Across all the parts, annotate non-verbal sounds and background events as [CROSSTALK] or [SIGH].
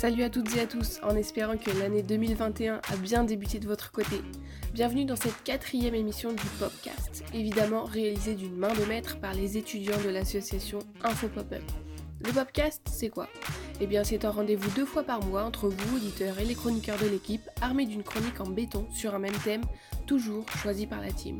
Salut à toutes et à tous, en espérant que l'année 2021 a bien débuté de votre côté. Bienvenue dans cette quatrième émission du Popcast, évidemment réalisée d'une main de maître par les étudiants de l'association Info Pop-Up. Le Popcast, c'est quoi? Eh bien, c'est un rendez-vous deux fois par mois entre vous, auditeurs, et les chroniqueurs de l'équipe, armés d'une chronique en béton sur un même thème, toujours choisi par la team.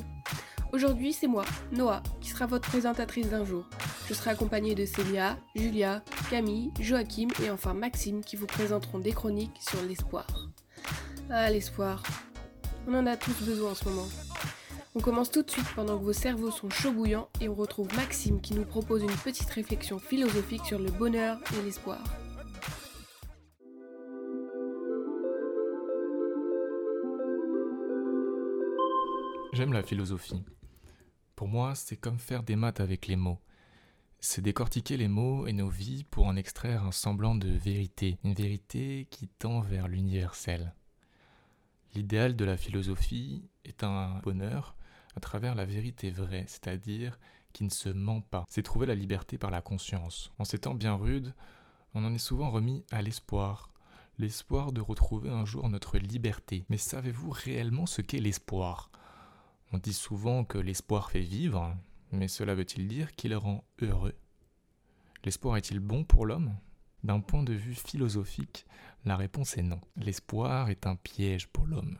Aujourd'hui, c'est moi, Noah, qui sera votre présentatrice d'un jour. Je serai accompagnée de Célia, Julia, Camille, Joachim et enfin Maxime qui vous présenteront des chroniques sur l'espoir. Ah, l'espoir. On en a tous besoin en ce moment. On commence tout de suite pendant que vos cerveaux sont chauds bouillants et on retrouve Maxime qui nous propose une petite réflexion philosophique sur le bonheur et l'espoir. J'aime la philosophie. Pour moi, c'est comme faire des maths avec les mots. C'est décortiquer les mots et nos vies pour en extraire un semblant de vérité, une vérité qui tend vers l'universel. L'idéal de la philosophie est un bonheur à travers la vérité vraie, c'est-à-dire qui ne se ment pas. C'est trouver la liberté par la conscience. En ces temps bien rudes, on en est souvent remis à l'espoir, l'espoir de retrouver un jour notre liberté. Mais savez-vous réellement ce qu'est l'espoir? On dit souvent que l'espoir fait vivre, mais cela veut-il dire qu'il rend heureux? L'espoir est-il bon pour l'homme? D'un point de vue philosophique, la réponse est non. L'espoir est un piège pour l'homme.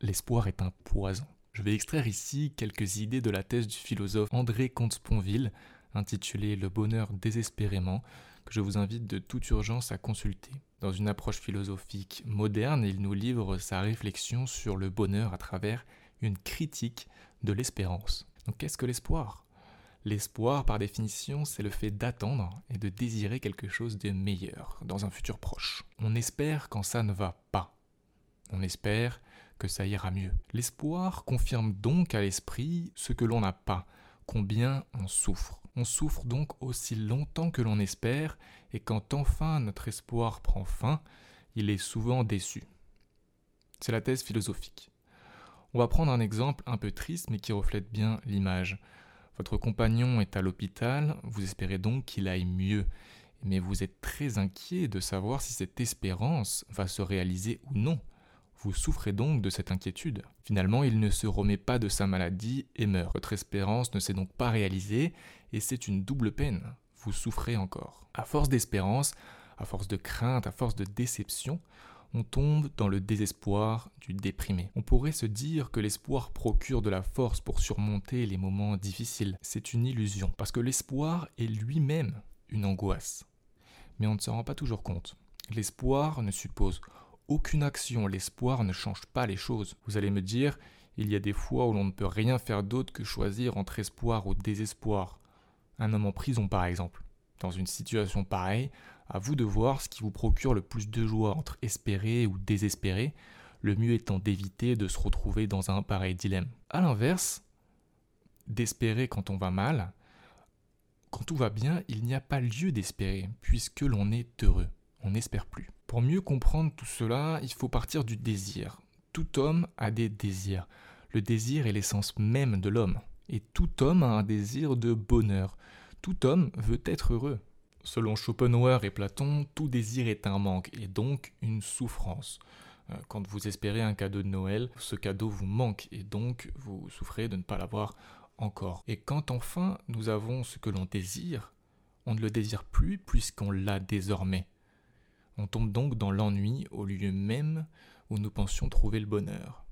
L'espoir est un poison. Je vais extraire ici quelques idées de la thèse du philosophe André Comte-Sponville, intitulée Le bonheur désespérément, que je vous invite de toute urgence à consulter. Dans une approche philosophique moderne, il nous livre sa réflexion sur le bonheur à travers une critique de l'espérance. Donc qu'est-ce que l'espoir? L'espoir, par définition, c'est le fait d'attendre et de désirer quelque chose de meilleur dans un futur proche. On espère quand ça ne va pas. On espère que ça ira mieux. L'espoir confirme donc à l'esprit ce que l'on n'a pas, combien on souffre. On souffre donc aussi longtemps que l'on espère, et quand enfin notre espoir prend fin, il est souvent déçu. C'est la thèse philosophique. On va prendre un exemple un peu triste mais qui reflète bien l'image. Votre compagnon est à l'hôpital, vous espérez donc qu'il aille mieux, mais vous êtes très inquiet de savoir si cette espérance va se réaliser ou non. Vous souffrez donc de cette inquiétude. Finalement, il ne se remet pas de sa maladie et meurt. Votre espérance ne s'est donc pas réalisée, et c'est une double peine. Vous souffrez encore. À force d'espérance, à force de crainte, à force de déception, on tombe dans le désespoir du déprimé. On pourrait se dire que l'espoir procure de la force pour surmonter les moments difficiles. C'est une illusion, parce que l'espoir est lui-même une angoisse. Mais on ne se rend pas toujours compte. L'espoir ne suppose aucune action, l'espoir ne change pas les choses. Vous allez me dire, il y a des fois où l'on ne peut rien faire d'autre que choisir entre espoir ou désespoir. Un homme en prison par exemple. Dans une situation pareille, à vous de voir ce qui vous procure le plus de joie entre espérer ou désespérer, le mieux étant d'éviter de se retrouver dans un pareil dilemme. A l'inverse, d'espérer quand on va mal, quand tout va bien, il n'y a pas lieu d'espérer, puisque l'on est heureux, on n'espère plus. Pour mieux comprendre tout cela, il faut partir du désir. Tout homme a des désirs. Le désir est l'essence même de l'homme. Et tout homme a un désir de bonheur. Tout homme veut être heureux. Selon Schopenhauer et Platon, tout désir est un manque et donc une souffrance. Euh, quand vous espérez un cadeau de Noël, ce cadeau vous manque et donc vous souffrez de ne pas l'avoir encore. Et quand enfin nous avons ce que l'on désire, on ne le désire plus puisqu'on l'a désormais. On tombe donc dans l'ennui au lieu même où nous pensions trouver le bonheur.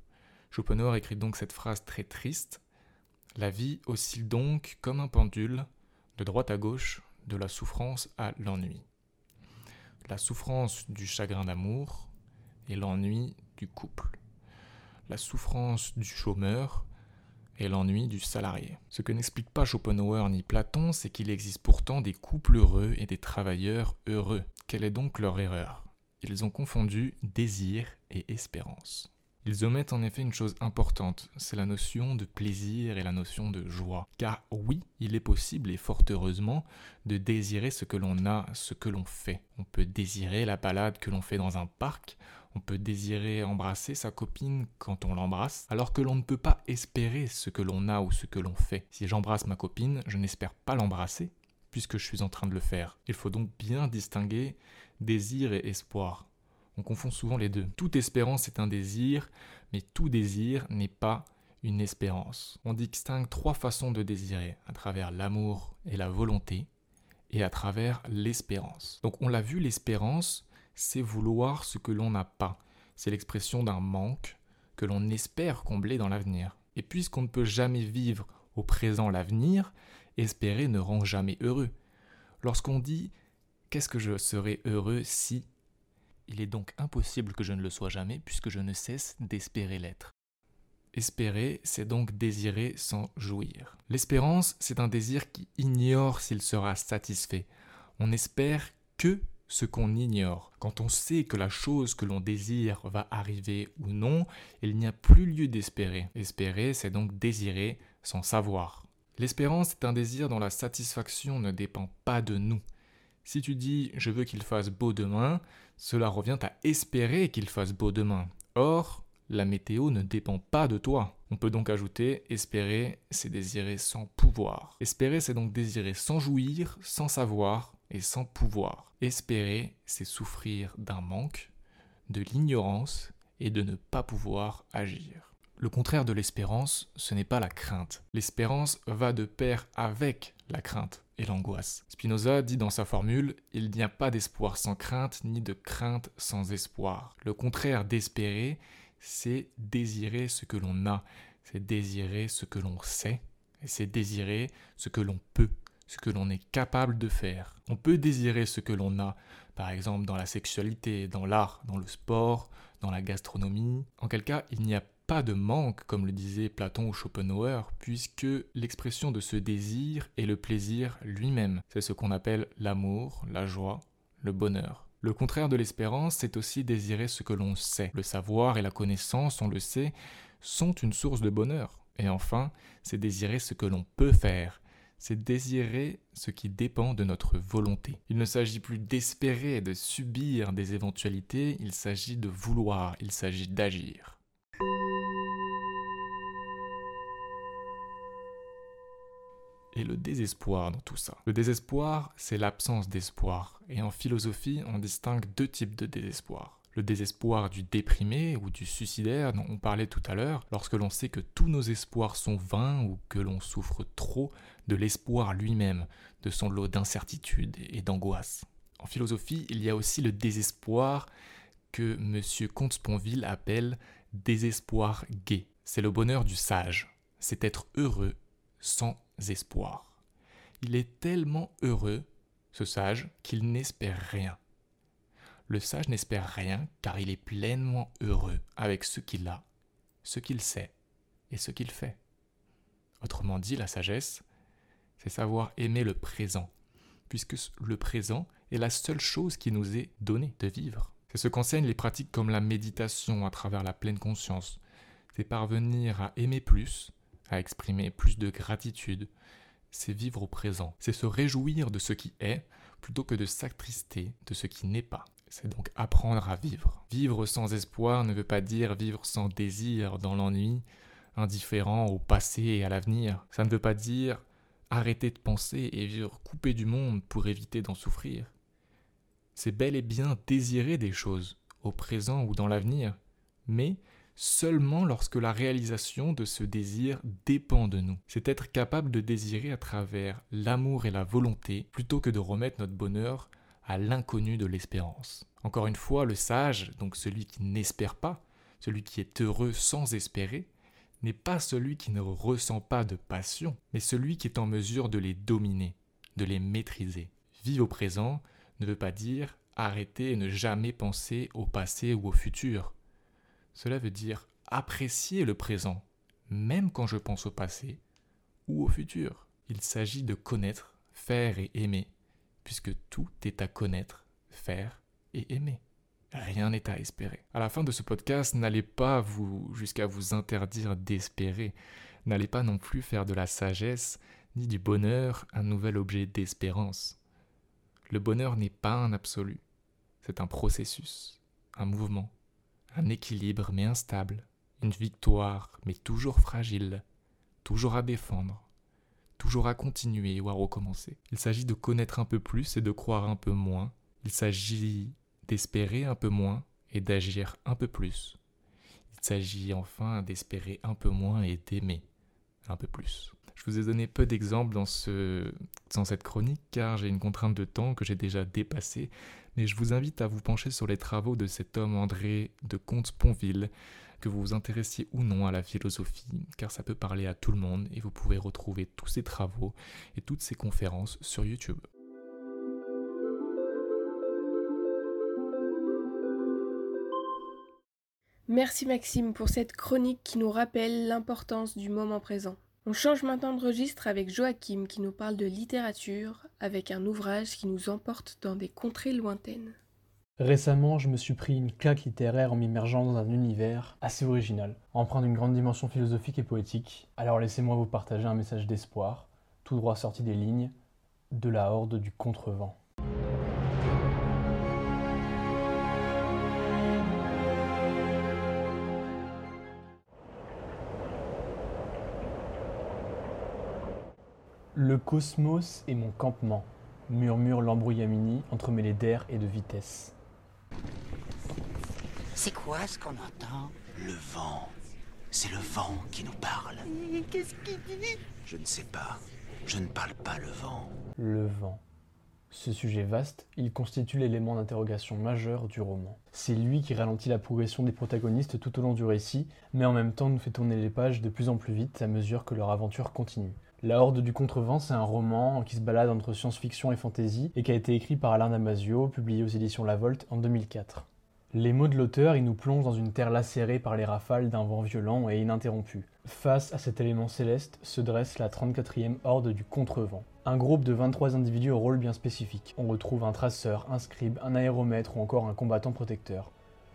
Schopenhauer écrit donc cette phrase très triste. La vie oscille donc comme un pendule, de droite à gauche, de la souffrance à l'ennui. La souffrance du chagrin d'amour et l'ennui du couple. La souffrance du chômeur et l'ennui du salarié. Ce que n'explique pas Schopenhauer ni Platon, c'est qu'il existe pourtant des couples heureux et des travailleurs heureux. Quelle est donc leur erreur? Ils ont confondu désir et espérance. Ils omettent en effet une chose importante, c'est la notion de plaisir et la notion de joie. Car oui, il est possible, et fort heureusement, de désirer ce que l'on a, ce que l'on fait. On peut désirer la balade que l'on fait dans un parc, on peut désirer embrasser sa copine quand on l'embrasse, alors que l'on ne peut pas espérer ce que l'on a ou ce que l'on fait. Si j'embrasse ma copine, je n'espère pas l'embrasser, puisque je suis en train de le faire. Il faut donc bien distinguer désir et espoir. On confond souvent les deux. Toute espérance est un désir, mais tout désir n'est pas une espérance. On distingue trois façons de désirer, à travers l'amour et la volonté, et à travers l'espérance. Donc on l'a vu, l'espérance, c'est vouloir ce que l'on n'a pas. C'est l'expression d'un manque que l'on espère combler dans l'avenir. Et puisqu'on ne peut jamais vivre au présent l'avenir, espérer ne rend jamais heureux. Lorsqu'on dit Qu'est-ce que je serais heureux si? Il est donc impossible que je ne le sois jamais puisque je ne cesse d'espérer l'être. Espérer, c'est donc désirer sans jouir. L'espérance, c'est un désir qui ignore s'il sera satisfait. On espère que ce qu'on ignore. Quand on sait que la chose que l'on désire va arriver ou non, il n'y a plus lieu d'espérer. Espérer, c'est donc désirer sans savoir. L'espérance est un désir dont la satisfaction ne dépend pas de nous. Si tu dis je veux qu'il fasse beau demain, cela revient à espérer qu'il fasse beau demain. Or, la météo ne dépend pas de toi. On peut donc ajouter espérer, c'est désirer sans pouvoir. Espérer, c'est donc désirer sans jouir, sans savoir et sans pouvoir. Espérer, c'est souffrir d'un manque, de l'ignorance et de ne pas pouvoir agir. Le contraire de l'espérance, ce n'est pas la crainte. L'espérance va de pair avec la crainte et l'angoisse. Spinoza dit dans sa formule Il n'y a pas d'espoir sans crainte, ni de crainte sans espoir. Le contraire d'espérer, c'est désirer ce que l'on a, c'est désirer ce que l'on sait, c'est désirer ce que l'on peut, ce que l'on est capable de faire. On peut désirer ce que l'on a, par exemple dans la sexualité, dans l'art, dans le sport, dans la gastronomie. En quel cas, il n'y a pas de manque, comme le disait Platon ou Schopenhauer, puisque l'expression de ce désir est le plaisir lui-même. C'est ce qu'on appelle l'amour, la joie, le bonheur. Le contraire de l'espérance, c'est aussi désirer ce que l'on sait. Le savoir et la connaissance, on le sait, sont une source de bonheur. Et enfin, c'est désirer ce que l'on peut faire. C'est désirer ce qui dépend de notre volonté. Il ne s'agit plus d'espérer de subir des éventualités, il s'agit de vouloir, il s'agit d'agir. Et le désespoir dans tout ça. Le désespoir, c'est l'absence d'espoir. Et en philosophie, on distingue deux types de désespoir. Le désespoir du déprimé ou du suicidaire dont on parlait tout à l'heure, lorsque l'on sait que tous nos espoirs sont vains ou que l'on souffre trop de l'espoir lui-même, de son lot d'incertitude et d'angoisse. En philosophie, il y a aussi le désespoir que M. Comte-Sponville appelle désespoir gai. C'est le bonheur du sage. C'est être heureux sans espoir. Il est tellement heureux, ce sage, qu'il n'espère rien. Le sage n'espère rien car il est pleinement heureux avec ce qu'il a, ce qu'il sait et ce qu'il fait. Autrement dit, la sagesse, c'est savoir aimer le présent, puisque le présent est la seule chose qui nous est donnée de vivre. C'est ce qu'enseignent les pratiques comme la méditation à travers la pleine conscience. C'est parvenir à aimer plus, à exprimer plus de gratitude, c'est vivre au présent, c'est se réjouir de ce qui est plutôt que de s'attrister de ce qui n'est pas. C'est donc apprendre à vivre. Vivre sans espoir ne veut pas dire vivre sans désir, dans l'ennui, indifférent au passé et à l'avenir. Ça ne veut pas dire arrêter de penser et vivre coupé du monde pour éviter d'en souffrir. C'est bel et bien désirer des choses, au présent ou dans l'avenir, mais seulement lorsque la réalisation de ce désir dépend de nous. C'est être capable de désirer à travers l'amour et la volonté plutôt que de remettre notre bonheur à l'inconnu de l'espérance. Encore une fois, le sage, donc celui qui n'espère pas, celui qui est heureux sans espérer, n'est pas celui qui ne ressent pas de passion, mais celui qui est en mesure de les dominer, de les maîtriser. Vivre au présent ne veut pas dire arrêter et ne jamais penser au passé ou au futur. Cela veut dire apprécier le présent, même quand je pense au passé ou au futur. Il s'agit de connaître, faire et aimer, puisque tout est à connaître, faire et aimer. Rien n'est à espérer. À la fin de ce podcast, n'allez pas vous jusqu'à vous interdire d'espérer. N'allez pas non plus faire de la sagesse ni du bonheur un nouvel objet d'espérance. Le bonheur n'est pas un absolu, c'est un processus, un mouvement, un équilibre mais instable, une victoire mais toujours fragile, toujours à défendre, toujours à continuer ou à recommencer. Il s'agit de connaître un peu plus et de croire un peu moins. Il s'agit d'espérer un peu moins et d'agir un peu plus. Il s'agit enfin d'espérer un peu moins et d'aimer un peu plus. Je vous ai donné peu d'exemples dans, ce, dans cette chronique car j'ai une contrainte de temps que j'ai déjà dépassée, mais je vous invite à vous pencher sur les travaux de cet homme André de Comte-Sponville, que vous vous intéressiez ou non à la philosophie, car ça peut parler à tout le monde et vous pouvez retrouver tous ses travaux et toutes ses conférences sur YouTube. Merci Maxime pour cette chronique qui nous rappelle l'importance du moment présent. On change maintenant de registre avec Joachim qui nous parle de littérature avec un ouvrage qui nous emporte dans des contrées lointaines. Récemment, je me suis pris une claque littéraire en m'immergeant dans un univers assez original, empreint d'une grande dimension philosophique et poétique. Alors laissez-moi vous partager un message d'espoir, tout droit sorti des lignes de la horde du contrevent. Le cosmos est mon campement, murmure l'embrouillamini entremêlé d'air et de vitesse. C'est quoi ce qu'on entend? Le vent. C'est le vent qui nous parle. Qu'est-ce qu'il dit? Je ne sais pas. Je ne parle pas le vent. Le vent. Ce sujet vaste, il constitue l'élément d'interrogation majeur du roman. C'est lui qui ralentit la progression des protagonistes tout au long du récit, mais en même temps nous fait tourner les pages de plus en plus vite à mesure que leur aventure continue. La Horde du Contrevent, c'est un roman qui se balade entre science-fiction et fantasy et qui a été écrit par Alain Damasio, publié aux éditions La Volte en 2004. Les mots de l'auteur, ils nous plongent dans une terre lacérée par les rafales d'un vent violent et ininterrompu. Face à cet élément céleste se dresse la 34e Horde du Contrevent. Un groupe de 23 individus au rôle bien spécifique. On retrouve un traceur, un scribe, un aéromètre ou encore un combattant protecteur.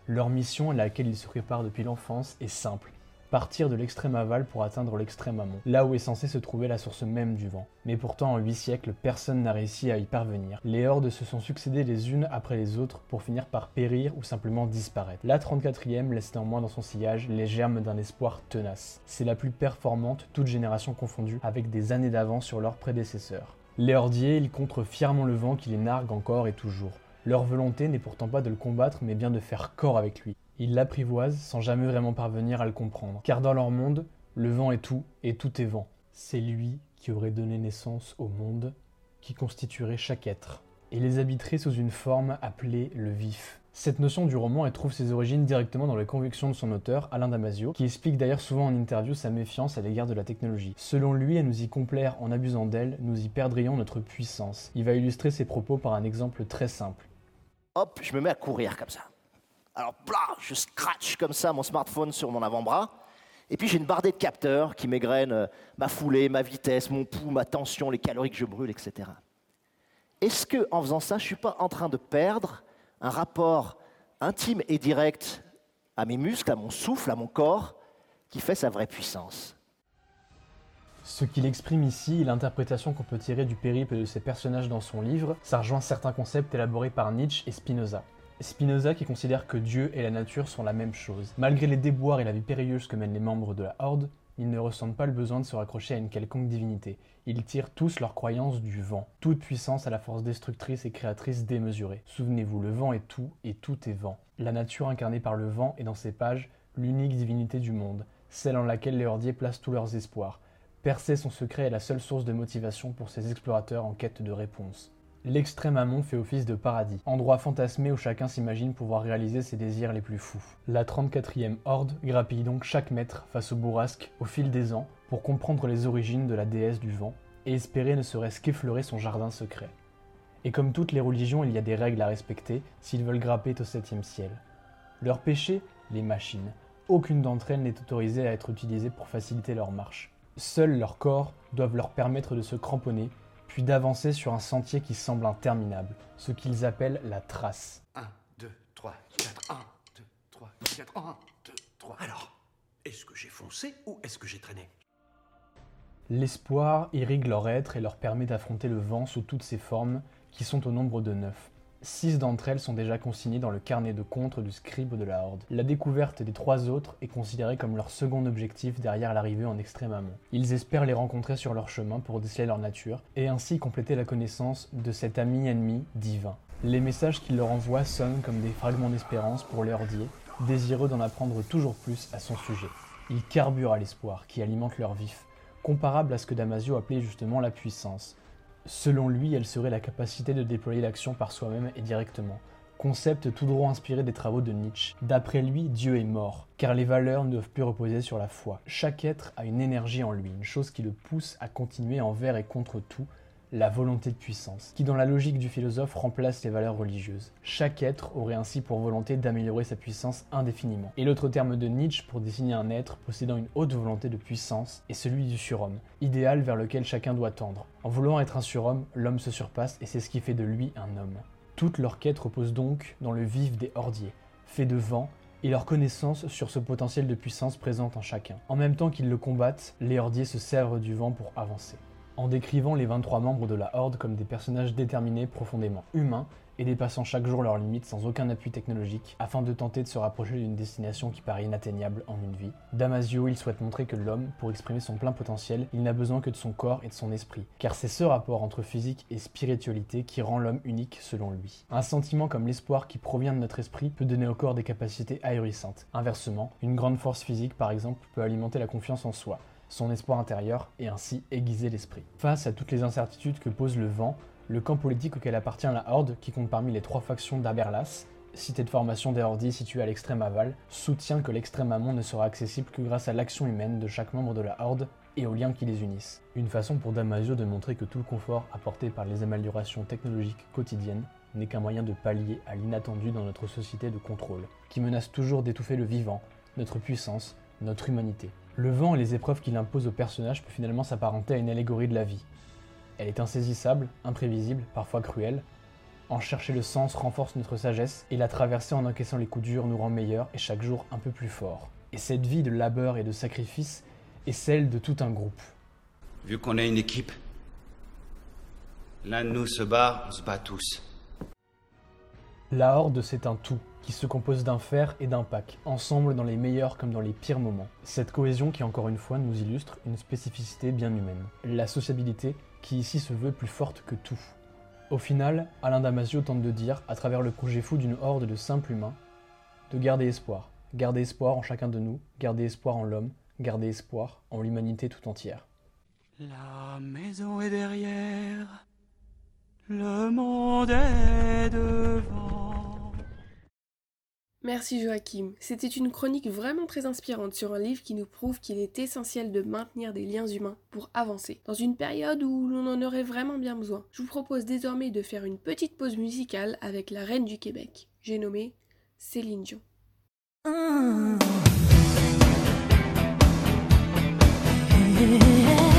Leur mission, à laquelle ils se préparent depuis l'enfance, est simple partir de l'extrême aval pour atteindre l'extrême amont, là où est censée se trouver la source même du vent. Mais pourtant, en 8 siècles, personne n'a réussi à y parvenir. Les hordes se sont succédées les unes après les autres pour finir par périr ou simplement disparaître. La 34e laisse néanmoins dans son sillage les germes d'un espoir tenace. C'est la plus performante, toute génération confondue, avec des années d'avance sur leurs prédécesseurs. Les hordiers, ils contrent fièrement le vent qui les nargue encore et toujours. Leur volonté n'est pourtant pas de le combattre, mais bien de faire corps avec lui. Ils l'apprivoisent sans jamais vraiment parvenir à le comprendre. Car dans leur monde, le vent est tout et tout est vent. C'est lui qui aurait donné naissance au monde, qui constituerait chaque être, et les habiterait sous une forme appelée le vif. Cette notion du roman, elle trouve ses origines directement dans les convictions de son auteur, Alain Damasio, qui explique d'ailleurs souvent en interview sa méfiance à l'égard de la technologie. Selon lui, à nous y complaire en abusant d'elle, nous y perdrions notre puissance. Il va illustrer ses propos par un exemple très simple. Hop, je me mets à courir comme ça. Alors, blah, je scratch comme ça mon smartphone sur mon avant-bras. Et puis j'ai une bardée de capteurs qui m'égrènent euh, ma foulée, ma vitesse, mon pouls, ma tension, les calories que je brûle, etc. Est-ce que en faisant ça, je ne suis pas en train de perdre un rapport intime et direct à mes muscles, à mon souffle, à mon corps, qui fait sa vraie puissance? Ce qu'il exprime ici, l'interprétation qu'on peut tirer du périple de ses personnages dans son livre, ça rejoint certains concepts élaborés par Nietzsche et Spinoza. Spinoza qui considère que Dieu et la nature sont la même chose. Malgré les déboires et la vie périlleuse que mènent les membres de la Horde, ils ne ressentent pas le besoin de se raccrocher à une quelconque divinité. Ils tirent tous leur croyance du vent. Toute puissance à la force destructrice et créatrice démesurée. Souvenez-vous, le vent est tout et tout est vent. La nature incarnée par le vent est dans ses pages l'unique divinité du monde, celle en laquelle les hordiers placent tous leurs espoirs. Percer son secret est la seule source de motivation pour ces explorateurs en quête de réponse. L'extrême amont fait office de paradis, endroit fantasmé où chacun s'imagine pouvoir réaliser ses désirs les plus fous. La 34e Horde grappille donc chaque mètre face au bourrasque au fil des ans pour comprendre les origines de la déesse du vent et espérer ne serait-ce qu'effleurer son jardin secret. Et comme toutes les religions, il y a des règles à respecter s'ils veulent grapper au septième ciel. Leur péché Les machines. Aucune d'entre elles n'est autorisée à être utilisée pour faciliter leur marche. Seuls leurs corps doivent leur permettre de se cramponner puis d'avancer sur un sentier qui semble interminable, ce qu'ils appellent la trace. 1, 2, 3, 4, 1, 2, 3, 4, 1, 2, 3. Alors, est-ce que j'ai foncé ou est-ce que j'ai traîné? L'espoir irrigue leur être et leur permet d'affronter le vent sous toutes ses formes, qui sont au nombre de neuf. Six d'entre elles sont déjà consignées dans le carnet de comptes du scribe de la Horde. La découverte des trois autres est considérée comme leur second objectif derrière l'arrivée en extrême amont. Ils espèrent les rencontrer sur leur chemin pour déceler leur nature et ainsi compléter la connaissance de cet ami ennemi divin. Les messages qu'ils leur envoient sonnent comme des fragments d'espérance pour les Hordiers, désireux d'en apprendre toujours plus à son sujet. Ils carburent à l'espoir qui alimente leur vif, comparable à ce que Damasio appelait justement la puissance. Selon lui, elle serait la capacité de déployer l'action par soi-même et directement, concept tout droit inspiré des travaux de Nietzsche. D'après lui, Dieu est mort, car les valeurs ne doivent plus reposer sur la foi. Chaque être a une énergie en lui, une chose qui le pousse à continuer envers et contre tout, la volonté de puissance, qui dans la logique du philosophe remplace les valeurs religieuses. Chaque être aurait ainsi pour volonté d'améliorer sa puissance indéfiniment. Et l'autre terme de Nietzsche pour désigner un être possédant une haute volonté de puissance est celui du surhomme, idéal vers lequel chacun doit tendre. En voulant être un surhomme, l'homme se surpasse et c'est ce qui fait de lui un homme. Toute leur quête repose donc dans le vif des hordiers, fait de vent, et leur connaissance sur ce potentiel de puissance présent en chacun. En même temps qu'ils le combattent, les hordiers se servent du vent pour avancer en décrivant les 23 membres de la Horde comme des personnages déterminés, profondément humains, et dépassant chaque jour leurs limites sans aucun appui technologique, afin de tenter de se rapprocher d'une destination qui paraît inatteignable en une vie. Damasio, il souhaite montrer que l'homme, pour exprimer son plein potentiel, il n'a besoin que de son corps et de son esprit, car c'est ce rapport entre physique et spiritualité qui rend l'homme unique selon lui. Un sentiment comme l'espoir qui provient de notre esprit peut donner au corps des capacités ahurissantes. Inversement, une grande force physique par exemple peut alimenter la confiance en soi, son espoir intérieur et ainsi aiguiser l'esprit. Face à toutes les incertitudes que pose le vent, le camp politique auquel appartient la Horde, qui compte parmi les trois factions d'Aberlas, cité de formation des Hordis située à l'extrême aval, soutient que l'extrême amont ne sera accessible que grâce à l'action humaine de chaque membre de la Horde et aux liens qui les unissent. Une façon pour Damasio de montrer que tout le confort apporté par les améliorations technologiques quotidiennes n'est qu'un moyen de pallier à l'inattendu dans notre société de contrôle, qui menace toujours d'étouffer le vivant, notre puissance, notre humanité. Le vent et les épreuves qu'il impose au personnage peut finalement s'apparenter à une allégorie de la vie. Elle est insaisissable, imprévisible, parfois cruelle. En chercher le sens renforce notre sagesse, et la traverser en encaissant les coups durs nous rend meilleurs et chaque jour un peu plus forts. Et cette vie de labeur et de sacrifice est celle de tout un groupe. Vu qu'on est une équipe, l'un de nous se bat, on se bat tous. La Horde, c'est un tout qui se compose d'un fer et d'un pack, ensemble dans les meilleurs comme dans les pires moments. Cette cohésion qui encore une fois nous illustre une spécificité bien humaine, la sociabilité qui ici se veut plus forte que tout. Au final, Alain Damasio tente de dire, à travers le projet fou d'une horde de simples humains, de garder espoir, garder espoir en chacun de nous, garder espoir en l'homme, garder espoir en l'humanité tout entière. La maison est derrière, le monde est devant. Merci Joachim. C'était une chronique vraiment très inspirante sur un livre qui nous prouve qu'il est essentiel de maintenir des liens humains pour avancer, dans une période où l'on en aurait vraiment bien besoin. Je vous propose désormais de faire une petite pause musicale avec la reine du Québec. J'ai nommé Céline Dion. C'était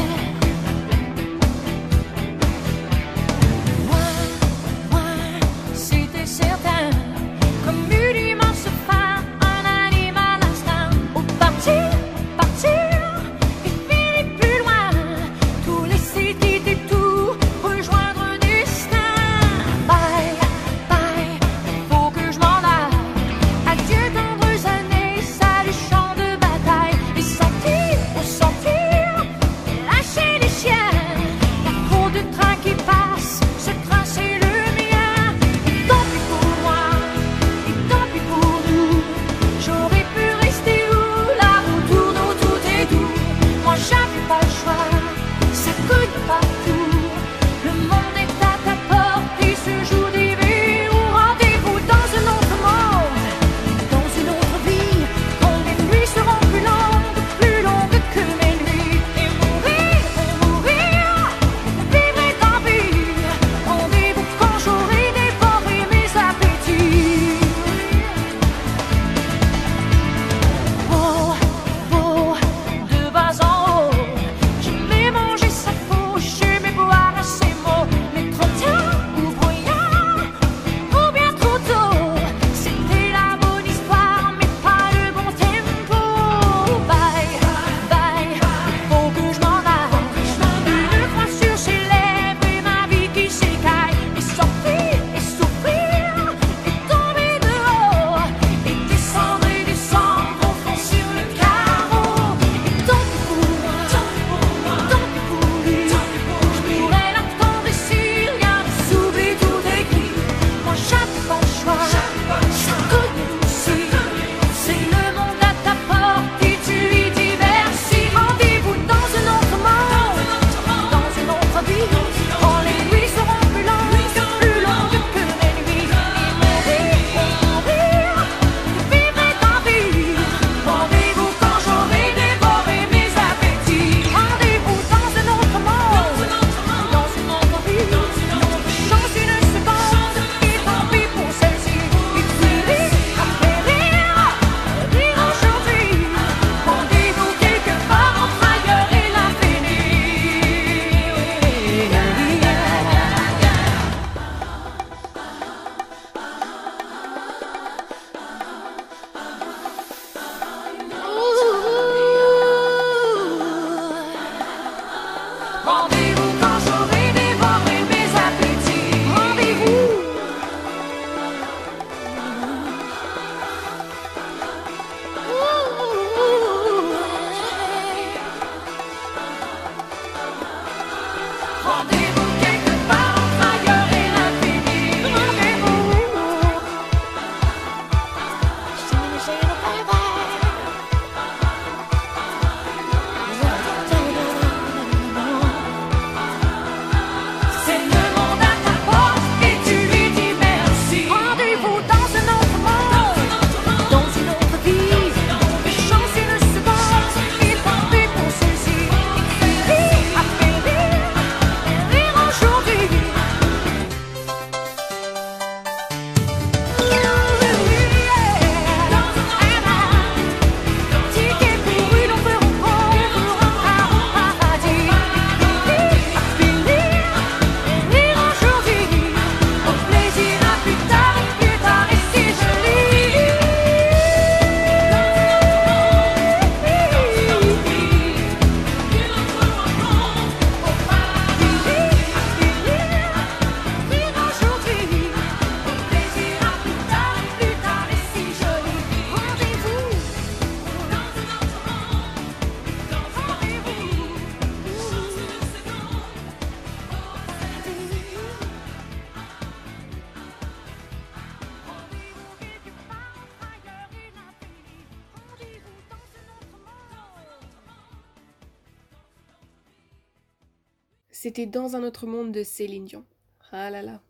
c'était Dans un autre monde de Céline Dion. Ah là là.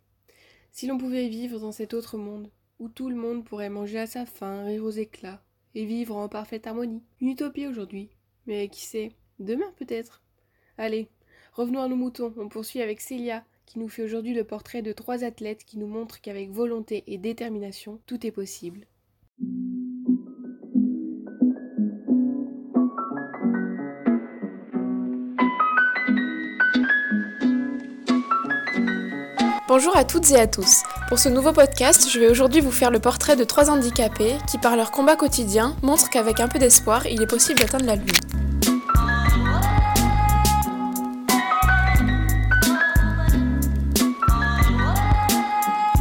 Si l'on pouvait vivre dans cet autre monde, où tout le monde pourrait manger à sa faim, rire aux éclats, et vivre en parfaite harmonie. Une utopie aujourd'hui. Mais qui sait, demain peut-être. Allez, revenons à nos moutons, on poursuit avec Célia, qui nous fait aujourd'hui le portrait de trois athlètes qui nous montrent qu'avec volonté et détermination, tout est possible. Bonjour à toutes et à tous. Pour ce nouveau podcast, je vais aujourd'hui vous faire le portrait de trois handicapés qui, par leur combat quotidien, montrent qu'avec un peu d'espoir, il est possible d'atteindre la Lune.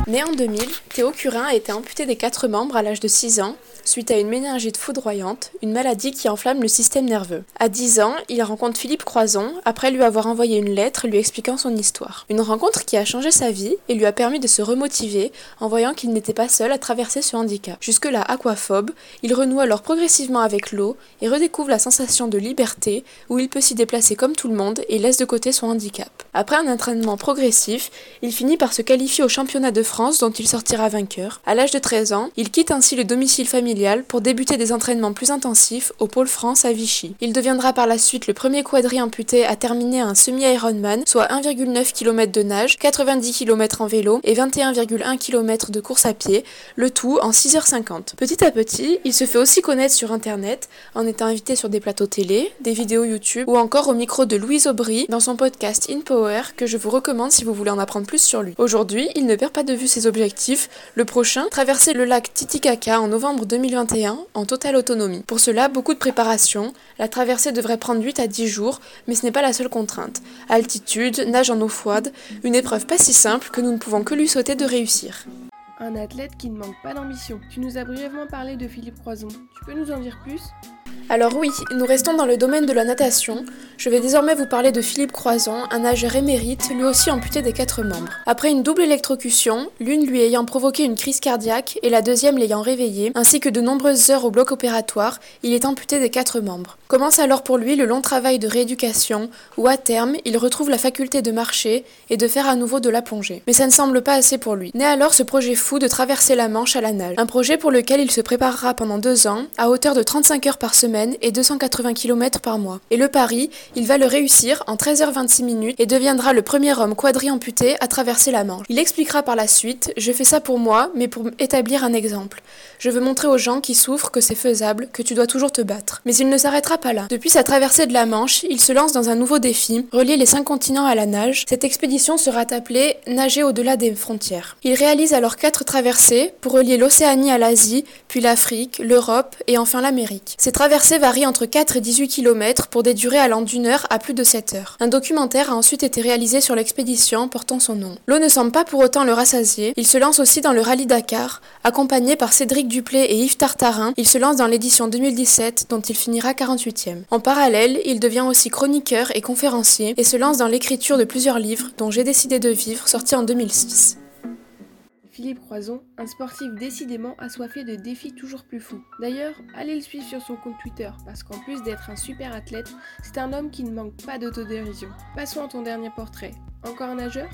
Né en 2000, Théo Curin a été amputé des quatre membres à l'âge de 6 ans suite à une méningite foudroyante, une maladie qui enflamme le système nerveux. À 10 ans, il rencontre Philippe Croison après lui avoir envoyé une lettre lui expliquant son histoire. Une rencontre qui a changé sa vie et lui a permis de se remotiver en voyant qu'il n'était pas seul à traverser ce handicap. Jusque-là aquaphobe, il renoue alors progressivement avec l'eau et redécouvre la sensation de liberté où il peut s'y déplacer comme tout le monde et laisse de côté son handicap. Après un entraînement progressif, il finit par se qualifier au championnat de France dont il sortira vainqueur. À l'âge de 13 ans, il quitte ainsi le domicile familial pour débuter des entraînements plus intensifs au Pôle France à Vichy. Il deviendra par la suite le premier quadri amputé à terminer un semi-Ironman, soit 1,9 km de nage, 90 km en vélo et 21,1 km de course à pied, le tout en 6h50. Petit à petit, il se fait aussi connaître sur internet en étant invité sur des plateaux télé, des vidéos YouTube ou encore au micro de Louise Aubry dans son podcast In Power que je vous recommande si vous voulez en apprendre plus sur lui. Aujourd'hui, il ne perd pas de vue ses objectifs. Le prochain, traverser le lac Titicaca en novembre 2020 2021 en totale autonomie. Pour cela, beaucoup de préparation. La traversée devrait prendre 8 à 10 jours, mais ce n'est pas la seule contrainte. Altitude, nage en eau froide, une épreuve pas si simple que nous ne pouvons que lui souhaiter de réussir. Un athlète qui ne manque pas d'ambition. Tu nous as brièvement parlé de Philippe Croison. Tu peux nous en dire plus? Alors oui, nous restons dans le domaine de la natation. Je vais désormais vous parler de Philippe Croison, un nageur émérite, lui aussi amputé des quatre membres. Après une double électrocution, l'une lui ayant provoqué une crise cardiaque et la deuxième l'ayant réveillé, ainsi que de nombreuses heures au bloc opératoire, il est amputé des quatre membres. Commence alors pour lui le long travail de rééducation, où à terme, il retrouve la faculté de marcher et de faire à nouveau de la plongée. Mais ça ne semble pas assez pour lui. Naît alors ce projet fou de traverser la Manche à la nage, un projet pour lequel il se préparera pendant deux ans, à hauteur de 35 heures par semaine et 280 km par mois. Et le pari, il va le réussir en 13h26 minutes et deviendra le premier homme quadri-amputé à traverser la Manche. Il expliquera par la suite Je fais ça pour moi, mais pour établir un exemple. Je veux montrer aux gens qui souffrent que c'est faisable, que tu dois toujours te battre. Mais il ne s'arrêtera pas là. Depuis sa traversée de la Manche, il se lance dans un nouveau défi, relier les cinq continents à la nage. Cette expédition sera appelée Nager au-delà des frontières. Il réalise alors quatre traversées pour relier l'Océanie à l'Asie, puis l'Afrique, l'Europe et enfin l'Amérique. Ces traversées varie entre 4 et 18 km pour des durées allant d'une heure à plus de 7 heures. Un documentaire a ensuite été réalisé sur l'expédition portant son nom. L'eau ne semble pas pour autant le rassasier. Il se lance aussi dans le rallye Dakar. Accompagné par Cédric Duplé et Yves Tartarin, il se lance dans l'édition 2017 dont il finira 48e. En parallèle, il devient aussi chroniqueur et conférencier et se lance dans l'écriture de plusieurs livres dont J'ai décidé de vivre sorti en 2006. Philippe Croison, un sportif décidément assoiffé de défis toujours plus fous. D'ailleurs, allez le suivre sur son compte Twitter, parce qu'en plus d'être un super athlète, c'est un homme qui ne manque pas d'autodérision. Passons à ton dernier portrait. Encore un nageur?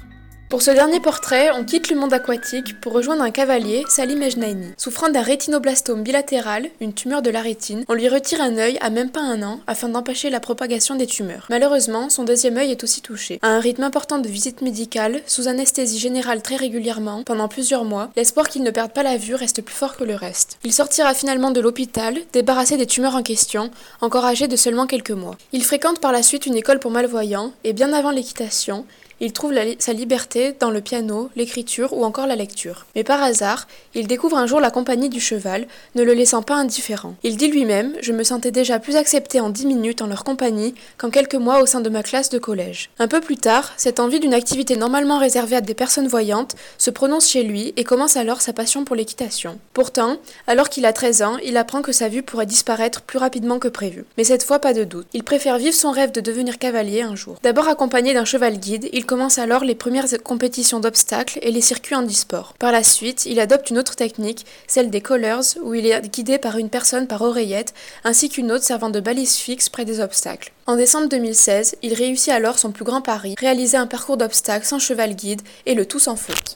Pour ce dernier portrait, on quitte le monde aquatique pour rejoindre un cavalier, Salim Ejnaini. Souffrant d'un rétinoblastome bilatéral, une tumeur de la rétine, on lui retire un œil à même pas un an afin d'empêcher la propagation des tumeurs. Malheureusement, son deuxième œil est aussi touché. À un rythme important de visites médicales, sous anesthésie générale très régulièrement, pendant plusieurs mois, l'espoir qu'il ne perde pas la vue reste plus fort que le reste. Il sortira finalement de l'hôpital, débarrassé des tumeurs en question, encore âgé de seulement quelques mois. Il fréquente par la suite une école pour malvoyants, et bien avant l'équitation, il trouve sa liberté dans le piano, l'écriture ou encore la lecture. Mais par hasard, il découvre un jour la compagnie du cheval, ne le laissant pas indifférent. Il dit lui-même Je me sentais déjà plus accepté en dix minutes en leur compagnie qu'en quelques mois au sein de ma classe de collège. Un peu plus tard, cette envie d'une activité normalement réservée à des personnes voyantes se prononce chez lui et commence alors sa passion pour l'équitation. Pourtant, alors qu'il a 13 ans, il apprend que sa vue pourrait disparaître plus rapidement que prévu. Mais cette fois, pas de doute. Il préfère vivre son rêve de devenir cavalier un jour. D'abord accompagné d'un cheval guide, Il commence alors les premières compétitions d'obstacles et les circuits handisport. Par la suite, il adopte une autre technique, celle des collars, où il est guidé par une personne par oreillette, ainsi qu'une autre servant de balise fixe près des obstacles. En décembre 2016, il réussit alors son plus grand pari, réaliser un parcours d'obstacles sans cheval guide et le tout sans faute.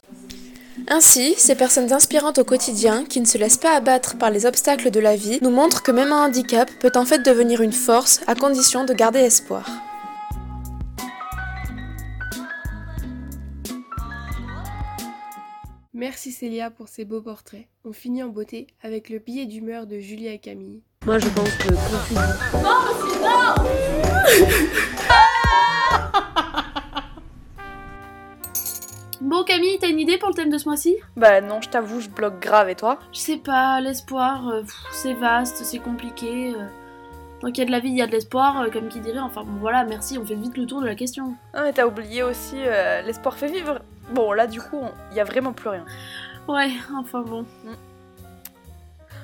Ainsi, ces personnes inspirantes au quotidien, qui ne se laissent pas abattre par les obstacles de la vie, nous montrent que même un handicap peut en fait devenir une force à condition de garder espoir. Merci Célia pour ces beaux portraits. On finit en beauté avec le billet d'humeur de Julie et Camille. Moi je pense que confusion. [LAUGHS] Bon Camille, t'as une idée pour le thème de ce mois-ci? Bah non, je t'avoue, je bloque grave et toi? Je sais pas, l'espoir, euh, pff, c'est vaste, c'est compliqué. euh. Tant qu'il y a de la vie, il y a de l'espoir, euh, comme qui dirait. Enfin bon voilà, merci, on fait vite le tour de la question. Ah mais t'as oublié aussi, euh, l'espoir fait vivre. Bon là du coup, il y a vraiment plus rien. Ouais, enfin bon.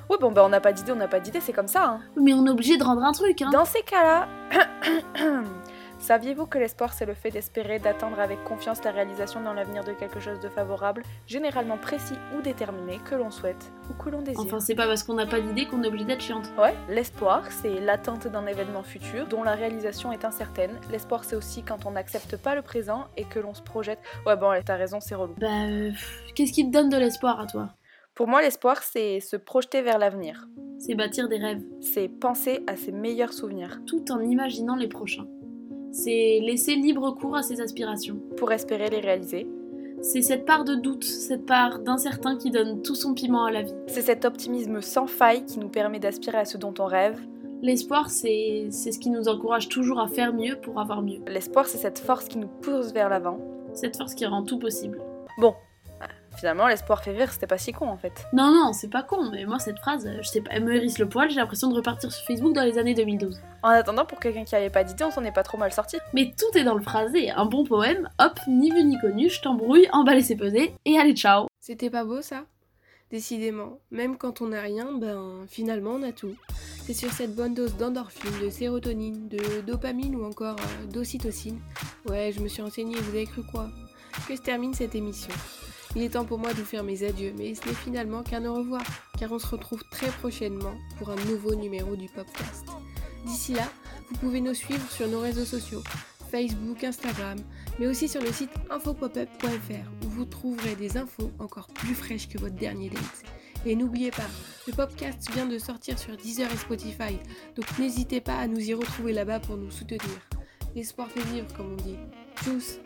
Oui bon bah on n'a pas d'idée, on n'a pas d'idée, c'est comme ça. Hein. Mais on est obligé de rendre un truc, hein. Dans ces cas-là, [CLEARS THROAT] saviez-vous que l'espoir c'est le fait d'espérer, d'attendre avec confiance la réalisation dans l'avenir de quelque chose de favorable, généralement précis ou déterminé, que l'on souhaite ou que l'on désire? Enfin, c'est pas parce qu'on n'a pas d'idée qu'on est obligé d'être chiante. Ouais, l'espoir, c'est l'attente d'un événement futur dont la réalisation est incertaine. L'espoir, c'est aussi quand on n'accepte pas le présent et que l'on se projette. Ouais, bon, t'as raison, c'est relou. Bah, euh, qu'est-ce qui te donne de l'espoir à toi? Pour moi, l'espoir, c'est se projeter vers l'avenir. C'est bâtir des rêves, C'est penser à ses meilleurs souvenirs. tout en imaginant les prochains. C'est laisser libre cours à ses aspirations. Pour espérer les réaliser. C'est cette part de doute, cette part d'incertain qui donne tout son piment à la vie. C'est cet optimisme sans faille qui nous permet d'aspirer à ce dont on rêve. L'espoir, c'est ce qui nous encourage toujours à faire mieux pour avoir mieux. L'espoir, c'est cette force qui nous pousse vers l'avant. Cette force qui rend tout possible. Bon, finalement, l'espoir fait vivre, c'était pas si con en fait. Non, non, c'est pas con, mais moi, cette phrase, je sais pas, elle me hérisse le poil, j'ai l'impression de repartir sur Facebook dans les années 2012. En attendant, pour quelqu'un qui avait pas d'idée, on s'en est pas trop mal sorti. Mais tout est dans le phrasé, un bon poème, hop, ni vu ni connu, je t'embrouille, emballé c'est pesé, et allez, ciao C'était pas beau ça? Décidément, même quand on n'a rien, ben finalement on a tout. C'est sur cette bonne dose d'endorphine, de sérotonine, de dopamine ou encore euh, d'ocytocine. Ouais, je me suis renseignée, vous avez cru quoi? Que se termine cette émission? Il est temps pour moi de vous faire mes adieux, mais ce n'est finalement qu'un au revoir, car on se retrouve très prochainement pour un nouveau numéro du podcast. D'ici là, vous pouvez nous suivre sur nos réseaux sociaux, Facebook, Instagram, mais aussi sur le site infopopup.fr où vous trouverez des infos encore plus fraîches que votre dernier date. Et n'oubliez pas, le podcast vient de sortir sur Deezer et Spotify, donc n'hésitez pas à nous y retrouver là-bas pour nous soutenir. L'espoir fait vivre, comme on dit. Tchuss